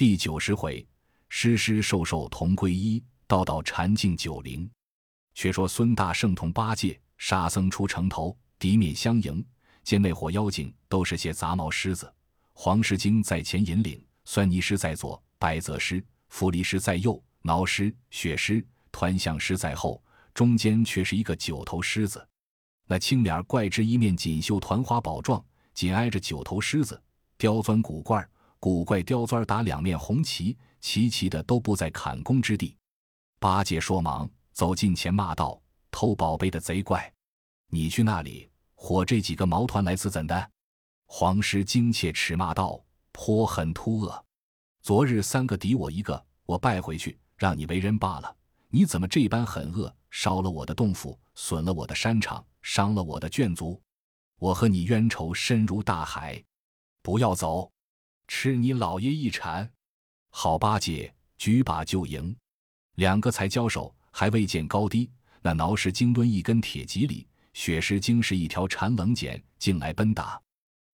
第九十回，师师授受同归一，道道禅境九灵。却说孙大圣同八戒、沙僧出城头，敌面相迎，见那伙妖精都是些杂毛狮子。黄狮精在前引领，酸泥狮在左，白泽狮、伏离狮在右，挠狮、血狮、团象狮在后，中间却是一个九头狮子。那青脸怪之一面锦绣团花宝状，紧挨着九头狮子，刁钻古怪。古怪刁钻打两面红旗，齐齐的都不在砍弓之地。八戒说忙走近前骂道：“偷宝贝的贼怪，你去那里火这几个毛团来自怎的？”黄狮惊切齿骂道：“颇狠突恶！昨日三个敌我一个，我败回去，让你为人罢了。你怎么这般狠恶，烧了我的洞府，损了我的山场，伤了我的眷族？我和你冤仇深如大海，不要走！”吃你老爷一铲！好八戒举把就迎，两个才交手，还未见高低。那挠石精抡一根铁戟里，雪石精是一条缠棱锏，竟来奔打。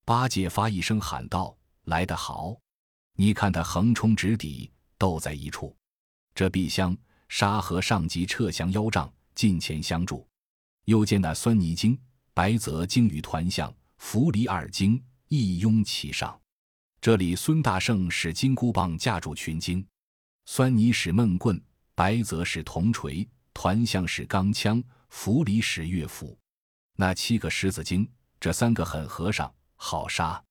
八戒发一声喊道：“来得好！你看他横冲直抵，斗在一处。这碧香沙和上级撤降腰杖，近前相助。又见那酸泥精、白泽精与团象、伏离二精一拥其上。”这里孙大圣使金箍棒架住群精，酸泥使闷棍，白泽使铜锤，团象使钢枪，伏离使乐斧。那七个狮子精，这三个狠和尚好杀，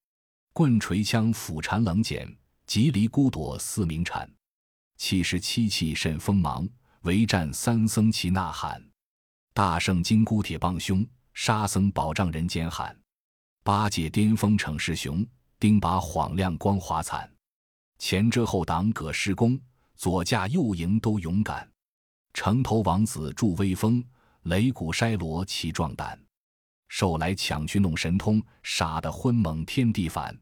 棍锤枪斧缠棱锏，急离孤躲四明铲。气势七气甚锋芒，围战三僧齐呐喊。大圣金箍铁棒凶，沙僧宝杖人间喊。八戒巅峰逞势雄。丁把晃亮光华惨，前遮后挡葛施公，左架右迎都勇敢。城头王子助威风，擂鼓筛锣齐壮胆。兽来抢去弄神通，杀得昏蒙天地反。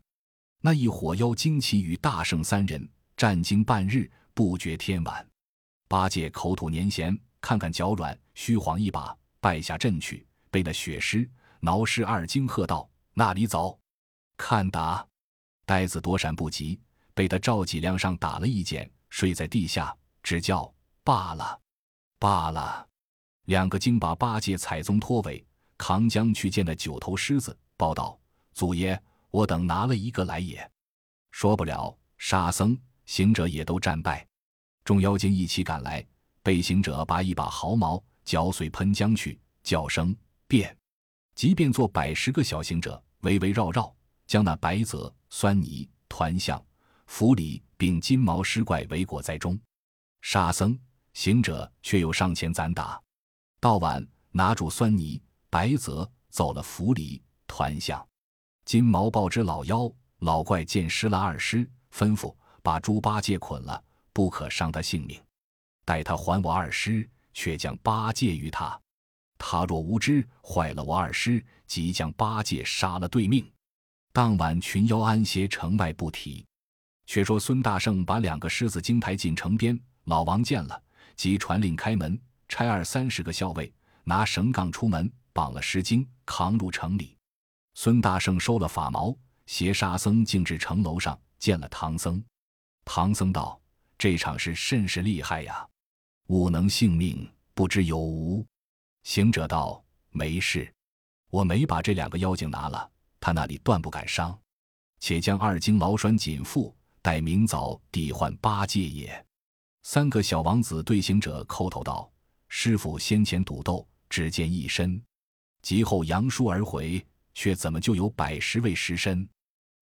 那一火妖精奇与大圣三人战经半日，不觉天晚。八戒口吐粘涎，看看脚软，虚晃一把，败下阵去，被那血尸、挠尸二精喝道：“那里走！”看打，呆子躲闪不及，被他赵脊梁上打了一剑，睡在地下，只叫罢了，罢了。两个精把八戒踩宗拖尾，扛将去见那九头狮子，报道：“祖爷，我等拿了一个来也。”说不了，沙僧、行者也都战败。众妖精一起赶来，被行者拔一把毫毛，嚼碎喷将去，叫声变，即便做百十个小行者，围围绕绕。将那白泽、酸泥、团象、符里并金毛狮怪围裹在中，沙僧、行者却又上前攒打。到晚拿住酸泥、白泽，走了符里、团象、金毛豹之老妖老怪，见失了二师，吩咐把猪八戒捆了，不可伤他性命。待他还我二师，却将八戒于他。他若无知，坏了我二师，即将八戒杀了对命。当晚群妖安歇城外不提。却说孙大圣把两个狮子精抬进城边，老王见了，即传令开门，差二三十个校尉拿绳杠出门，绑了狮精，扛入城里。孙大圣收了法毛，携沙僧径至城楼上，见了唐僧。唐僧道：“这场是甚是厉害呀？吾能性命，不知有无？”行者道：“没事，我没把这两个妖精拿了。”他那里断不敢伤，且将二经劳拴紧缚，待明早抵换八戒也。三个小王子对行者叩头道：“师傅先前赌斗，只见一身，及后扬书而回，却怎么就有百十位尸身？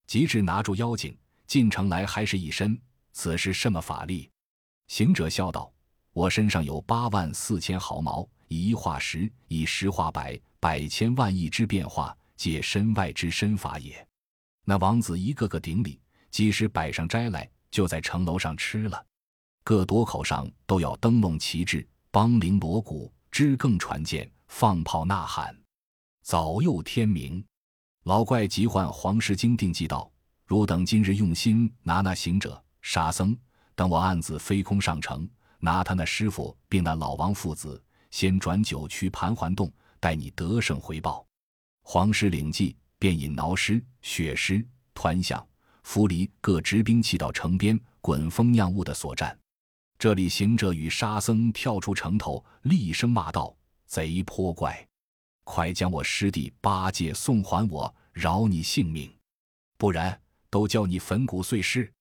即至拿住妖精，进城来还是一身，此是什么法力？”行者笑道：“我身上有八万四千毫毛，以一化十，以十化百，百千万亿之变化。”借身外之身法也。那王子一个个顶礼，即使摆上斋来，就在城楼上吃了。各夺口上都要灯笼旗帜，梆铃锣鼓，支更传剑，放炮呐喊。早又天明，老怪急唤黄狮精定计道：“汝等今日用心拿那行者、沙僧，等我暗自飞空上城，拿他那师傅并那老王父子，先转九曲盘桓洞，待你得胜回报。”黄狮领计，便引挠狮、血狮、团象、符离各执兵器到城边，滚风酿雾的所占。这里行者与沙僧跳出城头，厉声骂道：“贼泼怪，快将我师弟八戒送还我，饶你性命！不然，都叫你粉骨碎尸！”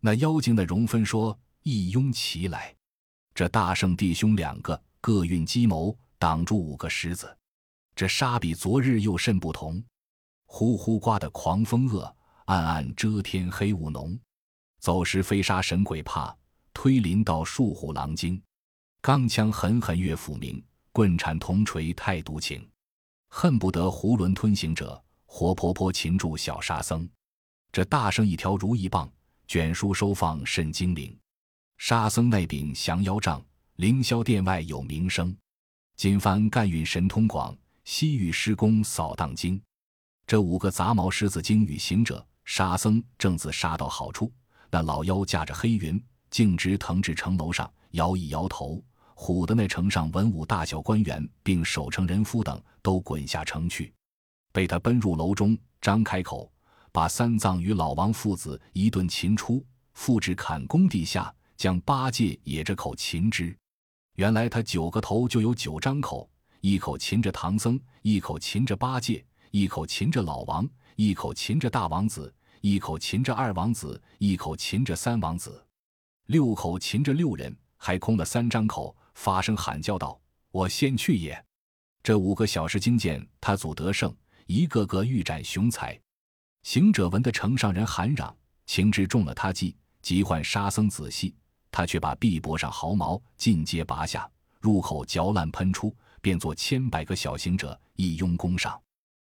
那妖精的容分说：“一拥齐来！”这大圣弟兄两个各运机谋，挡住五个狮子。这沙比昨日又甚不同，呼呼刮的狂风恶，暗暗遮天黑雾浓。走时飞沙神鬼怕。推林道树虎狼惊，钢枪狠狠越斧鸣，棍铲铜锤太毒情，恨不得囫囵吞行者，活泼泼擒住小沙僧。这大圣一条如意棒，卷书收放甚精灵。沙僧那柄降妖杖，凌霄殿外有名声。金幡干运神通广，西域施工扫荡精。这五个杂毛狮子精与行者、沙僧正自杀到好处，那老妖驾着黑云。径直腾至城楼上，摇一摇头，唬得那城上文武大小官员，并守城人夫等都滚下城去。被他奔入楼中，张开口，把三藏与老王父子一顿擒出，复至砍宫地下，将八戒也着口擒之。原来他九个头就有九张口，一口擒着唐僧，一口擒着八戒，一口擒着老王，一口擒着大王子，一口擒着二王子，一口擒着三王子。六口擒着六人，还空了三张口，发声喊叫道：“我先去也！”这五个小时精见他祖得胜，一个个欲斩雄才。行者闻得城上人喊嚷，情知中了他计，急唤沙僧仔细。他却把臂膊上毫毛尽皆拔下，入口嚼烂喷出，便作千百个小行者一拥攻上。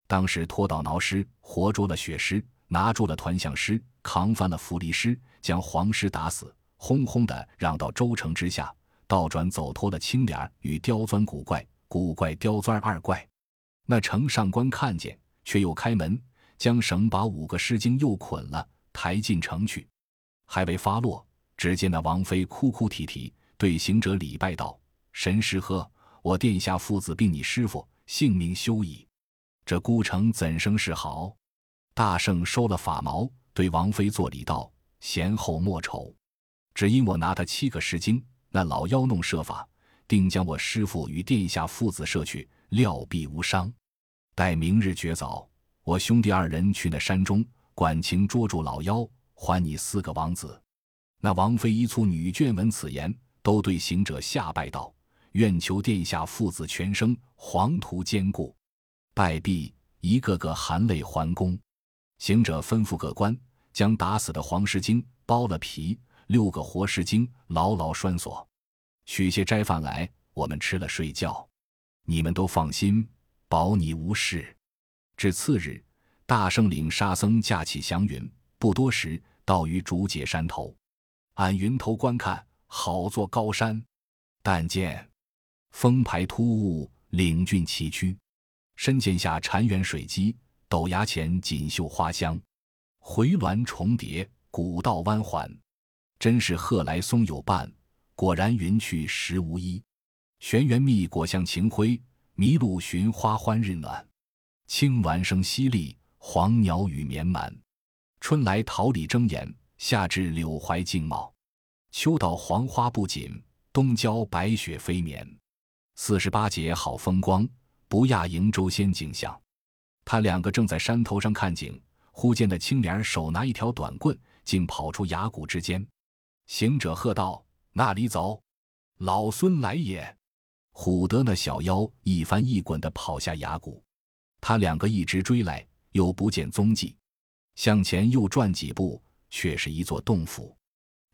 当时拖倒挠尸，活捉了血尸，拿住了团象尸，扛翻了符离尸，将黄尸打死。轰轰的让到州城之下，倒转走脱了青脸与刁钻古怪，古怪刁钻二怪。那城上官看见，却又开门，将绳把五个尸精又捆了，抬进城去。还未发落，只见那王妃哭哭啼啼，对行者礼拜道：“神师呵，我殿下父子并你师傅性命休矣。这孤城怎生是好？”大圣收了法毛，对王妃作礼道：“贤后莫愁。”只因我拿他七个石精，那老妖弄设法，定将我师父与殿下父子摄去，料必无伤。待明日绝早，我兄弟二人去那山中，管情捉住老妖，还你四个王子。那王妃一簇女眷闻此言，都对行者下拜道：“愿求殿下父子全生，黄土坚固。”拜毕，一个个含泪还宫。行者吩咐各官，将打死的黄狮精剥了皮。六个活狮精牢牢拴锁，取些斋饭来，我们吃了睡觉。你们都放心，保你无事。至次日，大圣领沙僧驾起祥云，不多时到于竹节山头。按云头观看，好座高山。但见峰排突兀，岭峻崎岖，深涧下潺湲水激，陡崖前锦绣花香，回峦重叠，古道弯环。真是鹤来松有伴，果然云去时无依。玄元密果向晴辉，麋鹿寻花欢日暖。青鸾声淅沥，黄鸟语绵满。春来桃李争妍，夏至柳槐竞茂。秋到黄花不紧，冬郊白雪飞绵。四十八节好风光，不亚瀛洲仙景象。他两个正在山头上看景，忽见那青莲手拿一条短棍，竟跑出崖谷之间。行者喝道：“那里走！老孙来也！”唬得那小妖一翻一滚的跑下崖谷。他两个一直追来，又不见踪迹。向前又转几步，却是一座洞府，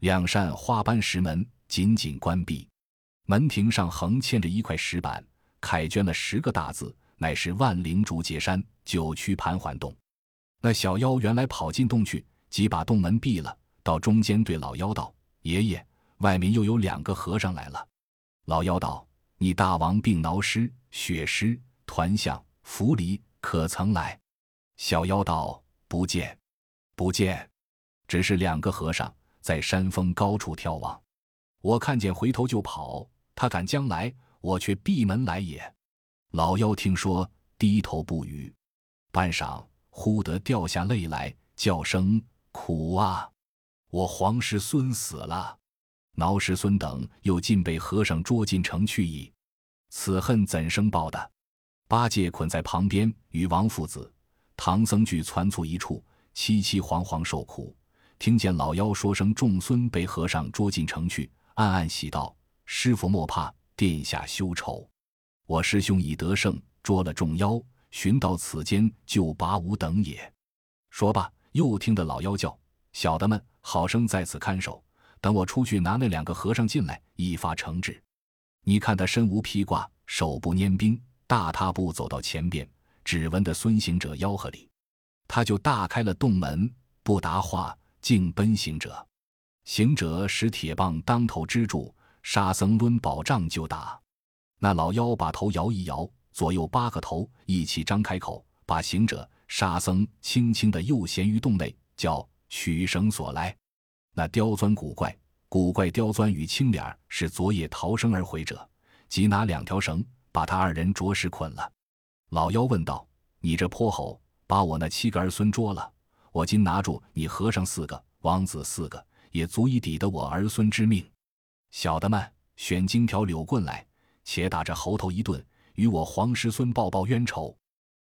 两扇花斑石门紧紧关闭。门庭上横嵌着一块石板，楷镌了十个大字，乃是“万灵竹节山九曲盘桓洞”。那小妖原来跑进洞去，即把洞门闭了，到中间对老妖道。爷爷，外面又有两个和尚来了。老妖道：“你大王病挠尸、血尸、团象、符离，可曾来？”小妖道：“不见，不见，只是两个和尚在山峰高处眺望。我看见回头就跑，他敢将来，我却闭门来也。”老妖听说，低头不语。半晌，忽得掉下泪来，叫声：“苦啊！”我黄师孙死了，挠师孙等又尽被和尚捉进城去矣。此恨怎生报的？八戒捆在旁边，与王父子、唐僧俱攒簇一处，凄凄惶惶受苦。听见老妖说声众孙被和尚捉进城去，暗暗喜道：“师傅莫怕，殿下休愁，我师兄已得胜，捉了众妖，寻到此间就拔吾等也。”说罢，又听得老妖叫：“小的们，好生在此看守，等我出去拿那两个和尚进来，一发惩治。”你看他身无披挂，手不拈兵，大踏步走到前边，只闻得孙行者吆喝里，他就大开了洞门，不答话。竟奔行者，行者使铁棒当头支住，沙僧抡宝杖就打。那老妖把头摇一摇，左右八个头一起张开口，把行者、沙僧轻轻的又衔于洞内，叫取绳索来。那刁钻古怪、古怪刁钻与青脸是昨夜逃生而回者，即拿两条绳把他二人着实捆了。老妖问道：“你这泼猴，把我那七个儿孙捉了？”我今拿住你和尚四个，王子四个，也足以抵得我儿孙之命。小的们，选金条柳棍来，且打这猴头一顿，与我黄师孙报报冤仇。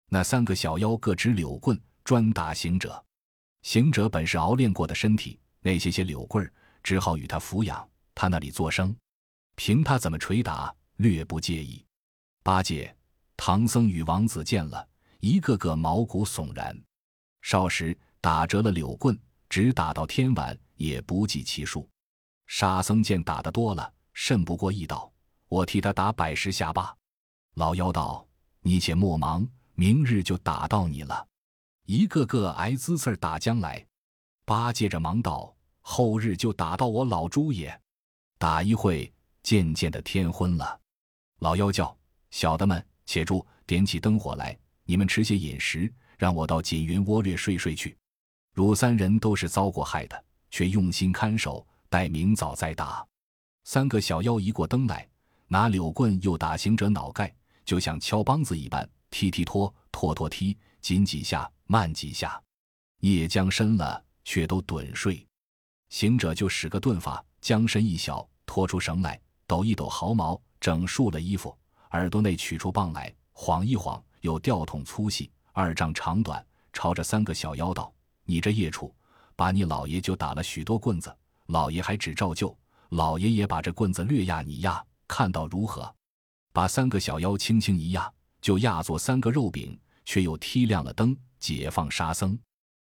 那三个小妖各执柳棍，专打行者。行者本是熬练过的身体，那些些柳棍儿只好与他抚养，他那里作声，凭他怎么捶打，略不介意。八戒、唐僧与王子见了，一个个毛骨悚然。少时。打折了柳棍，直打到天晚，也不计其数。沙僧见打的多了，甚不过意，道：“我替他打百十下罢。”老妖道：“你且莫忙，明日就打到你了。”一个个挨滋刺打将来。八戒着忙道：“后日就打到我老猪也。”打一会，渐渐的天昏了。老妖叫：“小的们，且住，点起灯火来，你们吃些饮食，让我到锦云窝略睡睡去。”汝三人都是遭过害的，却用心看守，待明早再打。三个小妖一过灯来，拿柳棍又打行者脑盖，就像敲梆子一般，踢踢拖，拖拖踢，紧几下，慢几下。夜将深了，却都盹睡。行者就使个遁法，将身一小，拖出绳来，抖一抖毫毛，整束了衣服，耳朵内取出棒来，晃一晃，有吊筒粗细，二丈长短，朝着三个小妖道。你这孽畜，把你老爷就打了许多棍子，老爷还只照旧。老爷也把这棍子略压你压，看到如何？把三个小妖轻轻一压，就压作三个肉饼，却又踢亮了灯，解放沙僧。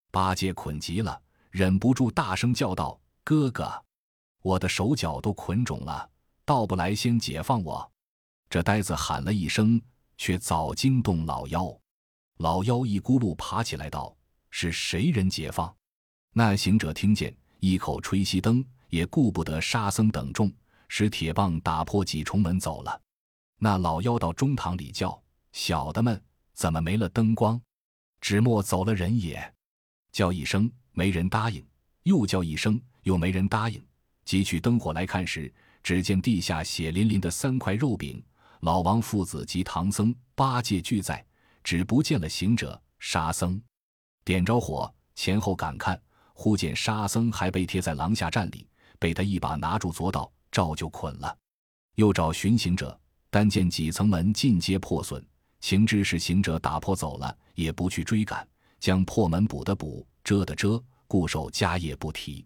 八戒捆急了，忍不住大声叫道：“哥哥，我的手脚都捆肿了，倒不来先解放我！”这呆子喊了一声，却早惊动老妖。老妖一咕噜爬起来道。是谁人解放？那行者听见，一口吹熄灯，也顾不得沙僧等众，使铁棒打破几重门走了。那老妖到中堂里叫：“小的们，怎么没了灯光？只莫走了人也。”叫一声，没人答应；又叫一声，又没人答应。汲取灯火来看时，只见地下血淋淋的三块肉饼，老王父子及唐僧、八戒俱在，只不见了行者、沙僧。点着火，前后赶看，忽见沙僧还被贴在廊下站里，被他一把拿住左道，照就捆了。又找寻行者，但见几层门尽皆破损，情知是行者打破走了，也不去追赶，将破门补的补，遮的遮，固守家业不提。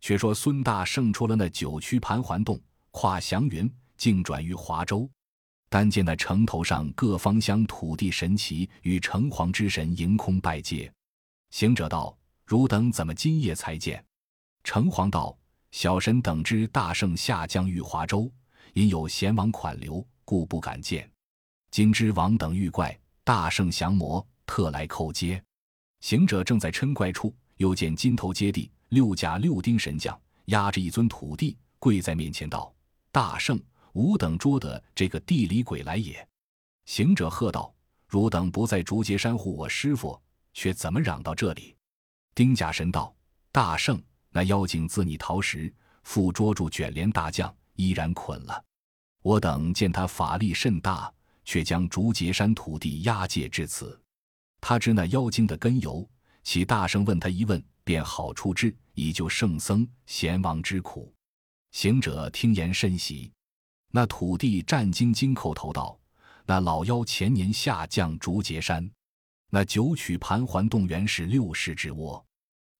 却说孙大圣出了那九曲盘桓洞，跨祥云，径转于华州。但见那城头上各方乡土地神奇与城隍之神迎空拜接。行者道：“汝等怎么今夜才见？”城隍道：“小神等知大圣下江玉华州，因有贤王款留，故不敢见。今知王等遇怪，大圣降魔，特来叩接。”行者正在嗔怪处，又见金头接地六甲六丁神将压着一尊土地，跪在面前道：“大圣，吾等捉得这个地里鬼来也。”行者喝道：“汝等不在竹节山护我师傅？”却怎么嚷到这里？丁甲神道：“大圣，那妖精自你逃时，复捉住卷帘大将，依然捆了。我等见他法力甚大，却将竹节山土地押解至此。他知那妖精的根由，其大圣问他一问，便好处之，以救圣僧贤王之苦。行者听言甚喜。那土地战兢兢叩头道：“那老妖前年下降竹节山，那九曲盘桓洞原是六狮之窝。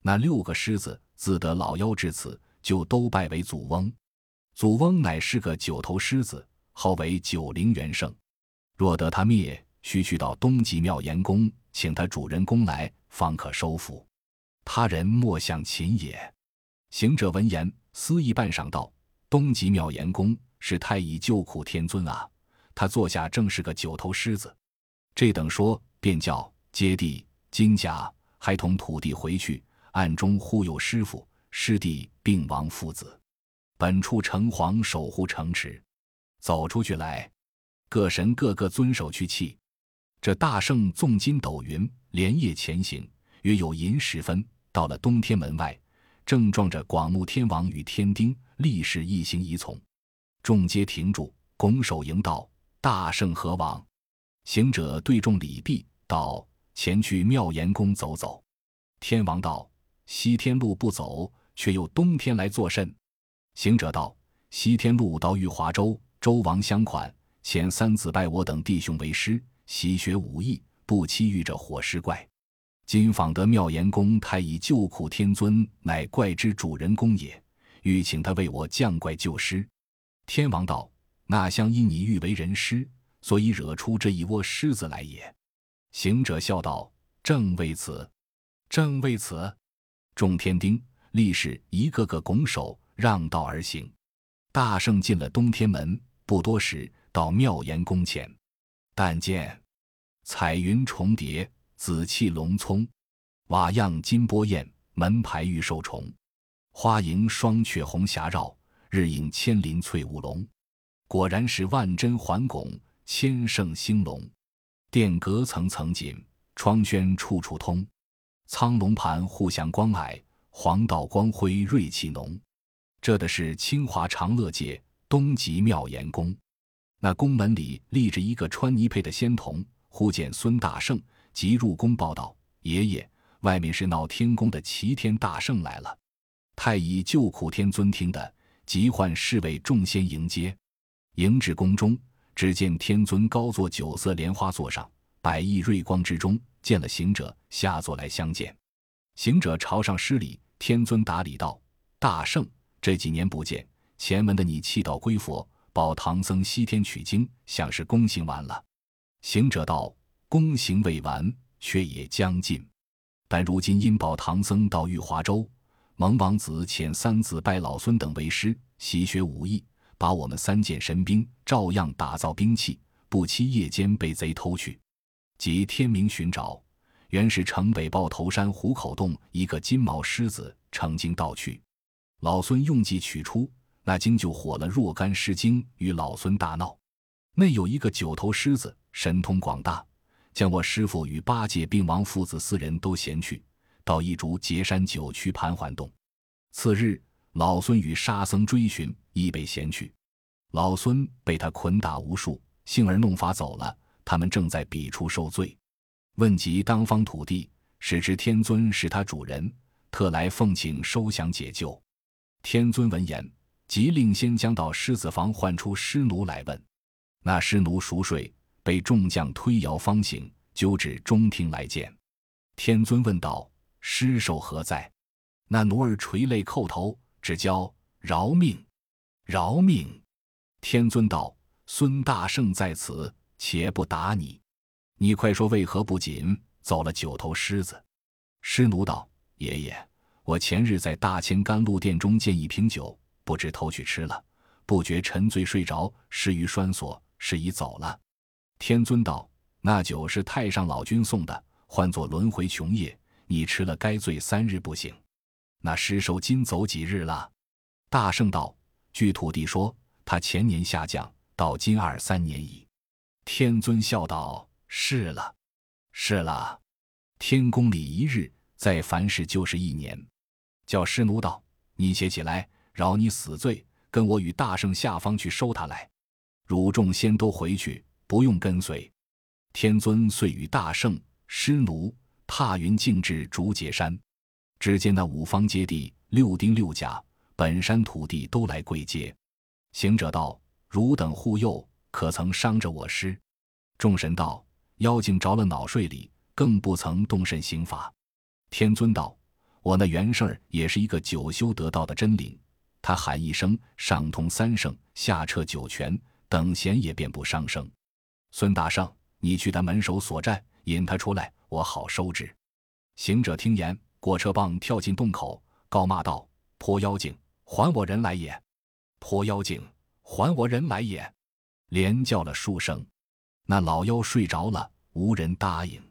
那六个狮子自得老妖至此，就都拜为祖翁。祖翁乃是个九头狮子，号为九灵元圣。若得他灭，须去到东极妙严宫，请他主人公来，方可收服。他人莫想擒也。”行者闻言，思议半晌，道：“东极妙严宫是太乙救苦天尊啊，他坐下正是个九头狮子。这等说，便叫接地、金甲，还同土地回去。”暗中忽悠师傅、师弟、并王父子，本处城隍守护城池，走出去来，各神个个遵守去气。这大圣纵筋斗云，连夜前行，约有寅时分，到了东天门外，正撞着广目天王与天丁，立时一行一从，众皆停住，拱手迎道：“大圣何往？”行者对众礼毕，道：“前去妙严宫走走。”天王道。西天路不走，却又东天来作甚？行者道：“西天路到玉华州，周王相款，遣三子拜我等弟兄为师，习学武艺，不期遇着火尸怪。今访得妙严宫太乙救苦天尊，乃怪之主人公也，欲请他为我降怪救师。”天王道：“那相因你欲为人师，所以惹出这一窝狮子来也。”行者笑道：“正为此，正为此。”众天丁立时一个个拱手让道而行，大圣进了东天门，不多时到妙严宫前，但见彩云重叠，紫气龙葱，瓦样金波焰，门牌玉兽虫，花迎双雀红霞绕，日影千林翠雾龙。果然是万真环拱，千圣兴隆。殿阁层层紧，窗轩处处通。苍龙盘互相光矮，黄道光辉锐气浓。这的是清华长乐界东极妙严宫。那宫门里立着一个穿泥佩的仙童，忽见孙大圣，即入宫报道：“爷爷，外面是闹天宫的齐天大圣来了。”太乙救苦天尊听得，即唤侍卫众仙迎接。迎至宫中，只见天尊高坐九色莲花座上，百亿瑞光之中。见了行者，下座来相见。行者朝上施礼，天尊答礼道：“大圣，这几年不见，前门的你弃道归佛，保唐僧西天取经，想是功行完了。”行者道：“功行未完，却也将尽。但如今因保唐僧到玉华州，蒙王子遣三子拜老孙等为师，习学武艺，把我们三件神兵照样打造兵器，不期夜间被贼偷去。”即天明寻找，原是城北豹头山虎口洞一个金毛狮子成精盗去，老孙用计取出，那精就火了若干狮精，与老孙大闹。内有一个九头狮子，神通广大，将我师傅与八戒、并王父子四人都衔去，到一竹截山九曲盘桓洞。次日，老孙与沙僧追寻，亦被衔去。老孙被他捆打无数，幸而弄法走了。他们正在彼处受罪，问及当方土地，使知天尊是他主人，特来奉请收降解救。天尊闻言，即令先将到狮子房唤出狮奴来问。那狮奴熟睡，被众将推摇方醒，揪至中庭来见。天尊问道：“尸首何在？”那奴儿垂泪叩头，只教饶命，饶命。天尊道：“孙大圣在此。”且不打你，你快说为何不紧走了九头狮子？师奴道：“爷爷，我前日在大千甘露殿中见一瓶酒，不知偷去吃了，不觉沉醉睡着，失于栓锁，是已走了。”天尊道：“那酒是太上老君送的，唤作轮回琼液，你吃了该醉三日不醒。那尸首今走几日了？”大圣道：“据土地说，他前年下降，到今二三年矣。”天尊笑道：“是了，是了。天宫里一日，在凡事就是一年。”叫师奴道：“你且起来，饶你死罪，跟我与大圣下方去收他来。汝众仙都回去，不用跟随。”天尊遂与大圣、师奴踏云径至竹节山，只见那五方揭谛、六丁六甲、本山土地都来跪接。行者道：“汝等护佑，可曾伤着我师？”众神道：“妖精着了脑睡里，更不曾动甚刑法。”天尊道：“我那元圣也是一个九修得道的真灵，他喊一声，上通三圣，下彻九泉，等闲也便不伤生。孙大圣，你去他门首所寨，引他出来，我好收之。”行者听言，过车棒跳进洞口，高骂道：“泼妖精，还我人来也！泼妖精，还我人来也！”连叫了数声。那老妖睡着了，无人答应。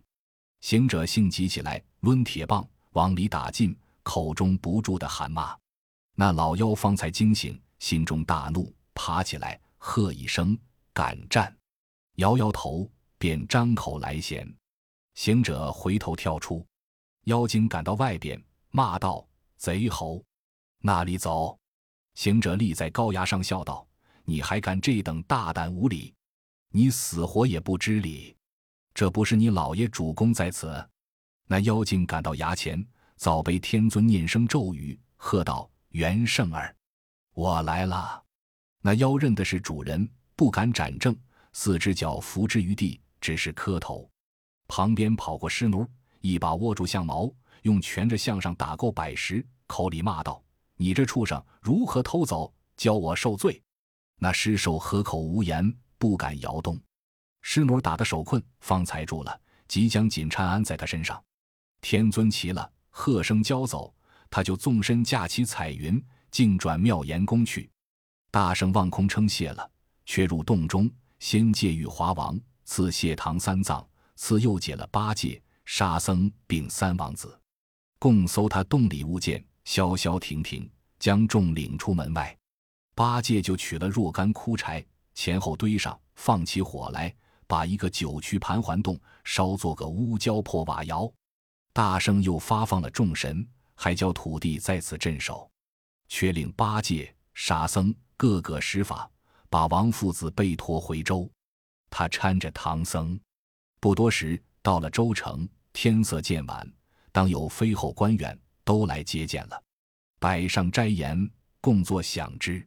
行者性急起来，抡铁棒往里打进，口中不住的喊骂。那老妖方才惊醒，心中大怒，爬起来喝一声：“敢战！”摇摇头，便张口来衔。行者回头跳出，妖精赶到外边，骂道：“贼猴，那里走！”行者立在高崖上，笑道：“你还敢这等大胆无礼！”你死活也不知礼，这不是你老爷主公在此？那妖精赶到崖前，早被天尊念声咒语，喝道：“元圣儿，我来了。”那妖认的是主人，不敢斩正，四只脚伏之于地，只是磕头。旁边跑过尸奴，一把握住象毛，用拳着向上打够百十，口里骂道：“你这畜生，如何偷走？教我受罪！”那尸首合口无言。不敢摇动，尸奴打的手困，方才住了，即将紧缠安在他身上。天尊齐了，喝声交走，他就纵身驾起彩云，径转妙严宫去。大圣望空称谢了，却入洞中，先借玉华王，赐谢唐三藏，赐又解了八戒、沙僧并三王子，共搜他洞里物件，消消停停，将众领出门外。八戒就取了若干枯柴。前后堆上，放起火来，把一个九曲盘桓洞烧做个乌焦破瓦窑。大圣又发放了众神，还教土地在此镇守，却令八戒、沙僧各个施法，把王父子背驮回州。他搀着唐僧，不多时到了州城。天色渐晚，当有飞后官员都来接见了，摆上斋筵，共作享之。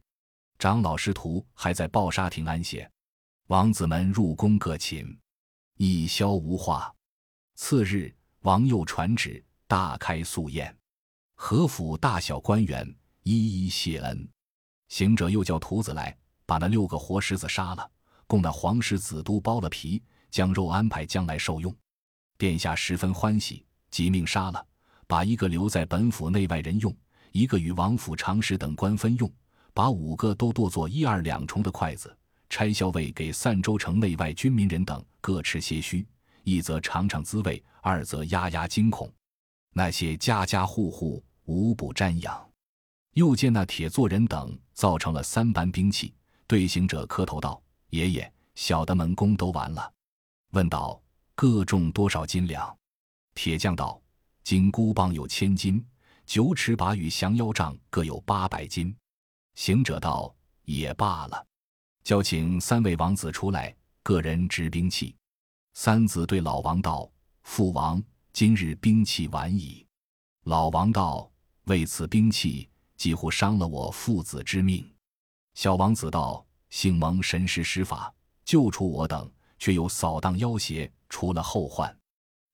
长老师徒还在抱沙亭安歇，王子们入宫各寝，一宵无话。次日，王又传旨，大开素宴，何府大小官员一一谢恩。行者又叫徒子来，把那六个活狮子杀了，供那黄狮子都剥了皮，将肉安排将来受用。殿下十分欢喜，即命杀了，把一个留在本府内外人用，一个与王府常侍等官分用。把五个都剁作一二两重的筷子，差校尉给散州城内外军民人等各吃些须，一则尝尝滋味，二则压压惊恐。那些家家户户无不瞻仰。又见那铁座人等造成了三般兵器，对行者磕头道：“爷爷，小的门工都完了。”问道：“各重多少斤两？”铁匠道：“金箍棒有千斤，九尺把与降妖杖各有八百斤。”行者道：“也罢了，叫请三位王子出来，个人执兵器。”三子对老王道：“父王，今日兵器晚矣。”老王道：“为此兵器，几乎伤了我父子之命。”小王子道：“幸蒙神师施法，救出我等，却又扫荡妖邪，除了后患，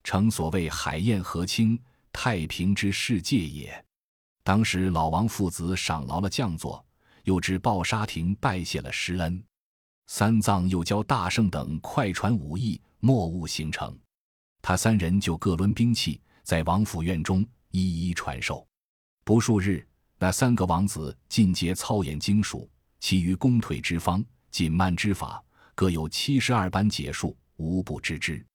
诚所谓海晏河清，太平之世界也。”当时老王父子赏劳了将座。又至抱沙亭拜谢了师恩，三藏又教大圣等快传武艺，莫误行程。他三人就各抡兵器，在王府院中一一传授。不数日，那三个王子尽皆操演精熟，其余弓腿之方、紧慢之法，各有七十二般解数，无不知之。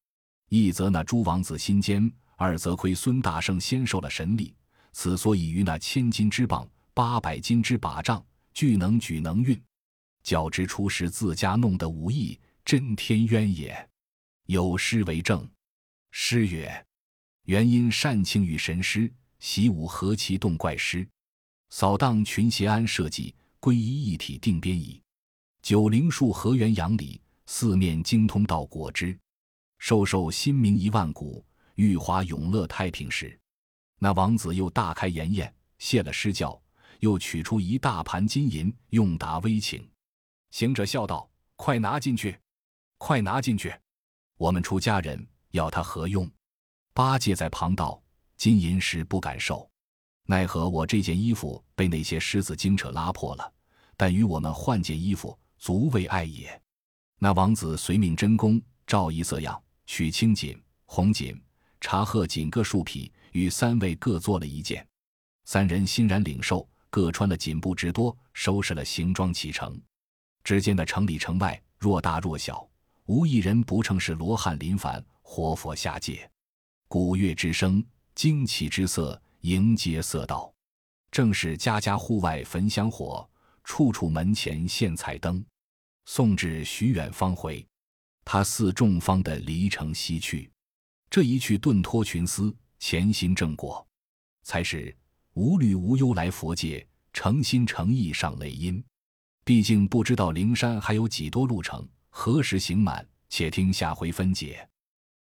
一则那诸王子心间，二则亏孙大圣先受了神力，此所以于那千斤之棒、八百斤之把杖。俱能举能运，较之初时自家弄的武艺，真天渊也。有诗为证：诗曰：“元因善庆与神师，习武何其动怪师。扫荡群邪安社稷，归一一体定边矣。九灵树河源阳里，四面精通道果之。寿寿心明一万古，玉华永乐太平时。那王子又大开筵宴，谢了施教，又取出一大盘金银，用答微请。行者笑道：“快拿进去，快拿进去！我们出家人要他何用？”八戒在旁道：“金银时不敢受，奈何我这件衣服被那些狮子精扯拉破了。但与我们换件衣服，足为爱也。”那王子随命真宫，照一色样，取青锦、红锦、茶褐锦各数匹，与三位各做了一件。三人欣然领受，各穿了锦布之多，收拾了行装启程。只见那城里城外，若大若小，无一人不称是罗汉临凡，活佛下界。鼓乐之声，旌旗之色，迎接色道。正是家家户外焚香火，处处门前现彩灯。送至许远方回，他似众方的离城西去。这一去顿脱群思，潜心正果，才是无虑无忧来佛界，诚心诚意上雷音。毕竟不知道灵山还有几多路程，何时行满？且听下回分解。